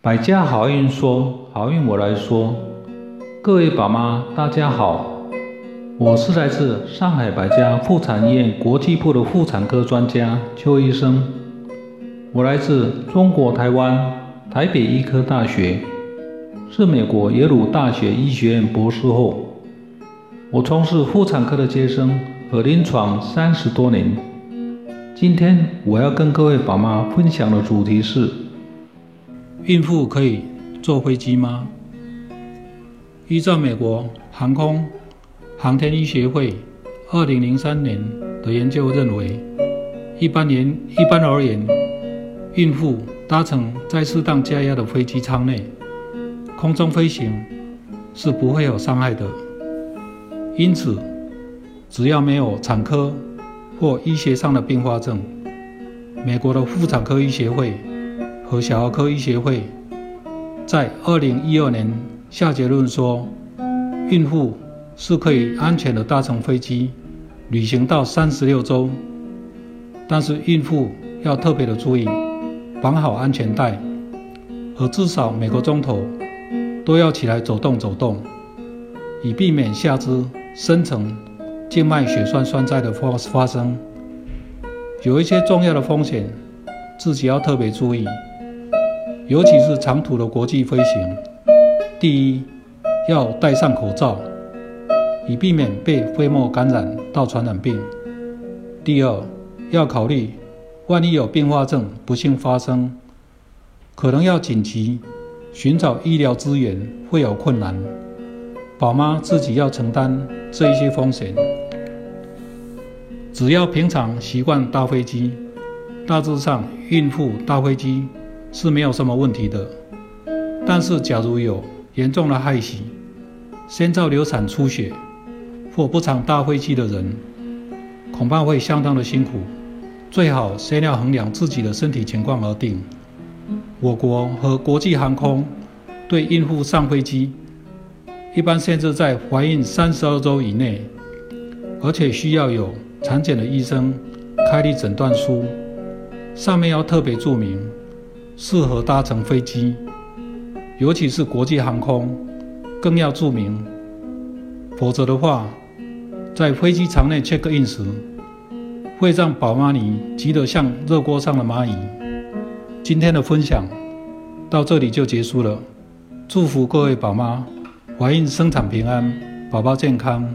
百家好运说，好运我来说。各位宝妈，大家好，我是来自上海百家妇产医院国际部的妇产科专家邱医生。我来自中国台湾台北医科大学，是美国耶鲁大学医学院博士后。我从事妇产科的接生和临床三十多年。今天我要跟各位宝妈分享的主题是。孕妇可以坐飞机吗？依照美国航空航天医学会二零零三年的研究认为，一般言一般而言，孕妇搭乘在适当加压的飞机舱内空中飞行是不会有伤害的。因此，只要没有产科或医学上的并发症，美国的妇产科医学会。和小儿科医学会在二零一二年下结论说，孕妇是可以安全的搭乘飞机旅行到三十六周，但是孕妇要特别的注意绑好安全带，和至少每个钟头都要起来走动走动，以避免下肢深层静脉血栓栓塞的发发生。有一些重要的风险，自己要特别注意。尤其是长途的国际飞行，第一要戴上口罩，以避免被飞沫感染到传染病；第二要考虑，万一有并发症不幸发生，可能要紧急寻找医疗资源会有困难，宝妈自己要承担这一些风险。只要平常习惯搭飞机，大致上孕妇搭飞机。是没有什么问题的，但是假如有严重的害喜、先兆流产、出血或不常搭飞机的人，恐怕会相当的辛苦。最好先要衡量自己的身体情况而定。我国和国际航空对孕妇上飞机一般限制在怀孕三十二周以内，而且需要有产检的医生开立诊断书，上面要特别注明。适合搭乘飞机，尤其是国际航空，更要注明，否则的话，在飞机场内 check in 时，会让宝妈你急得像热锅上的蚂蚁。今天的分享到这里就结束了，祝福各位宝妈怀孕生产平安，宝宝健康。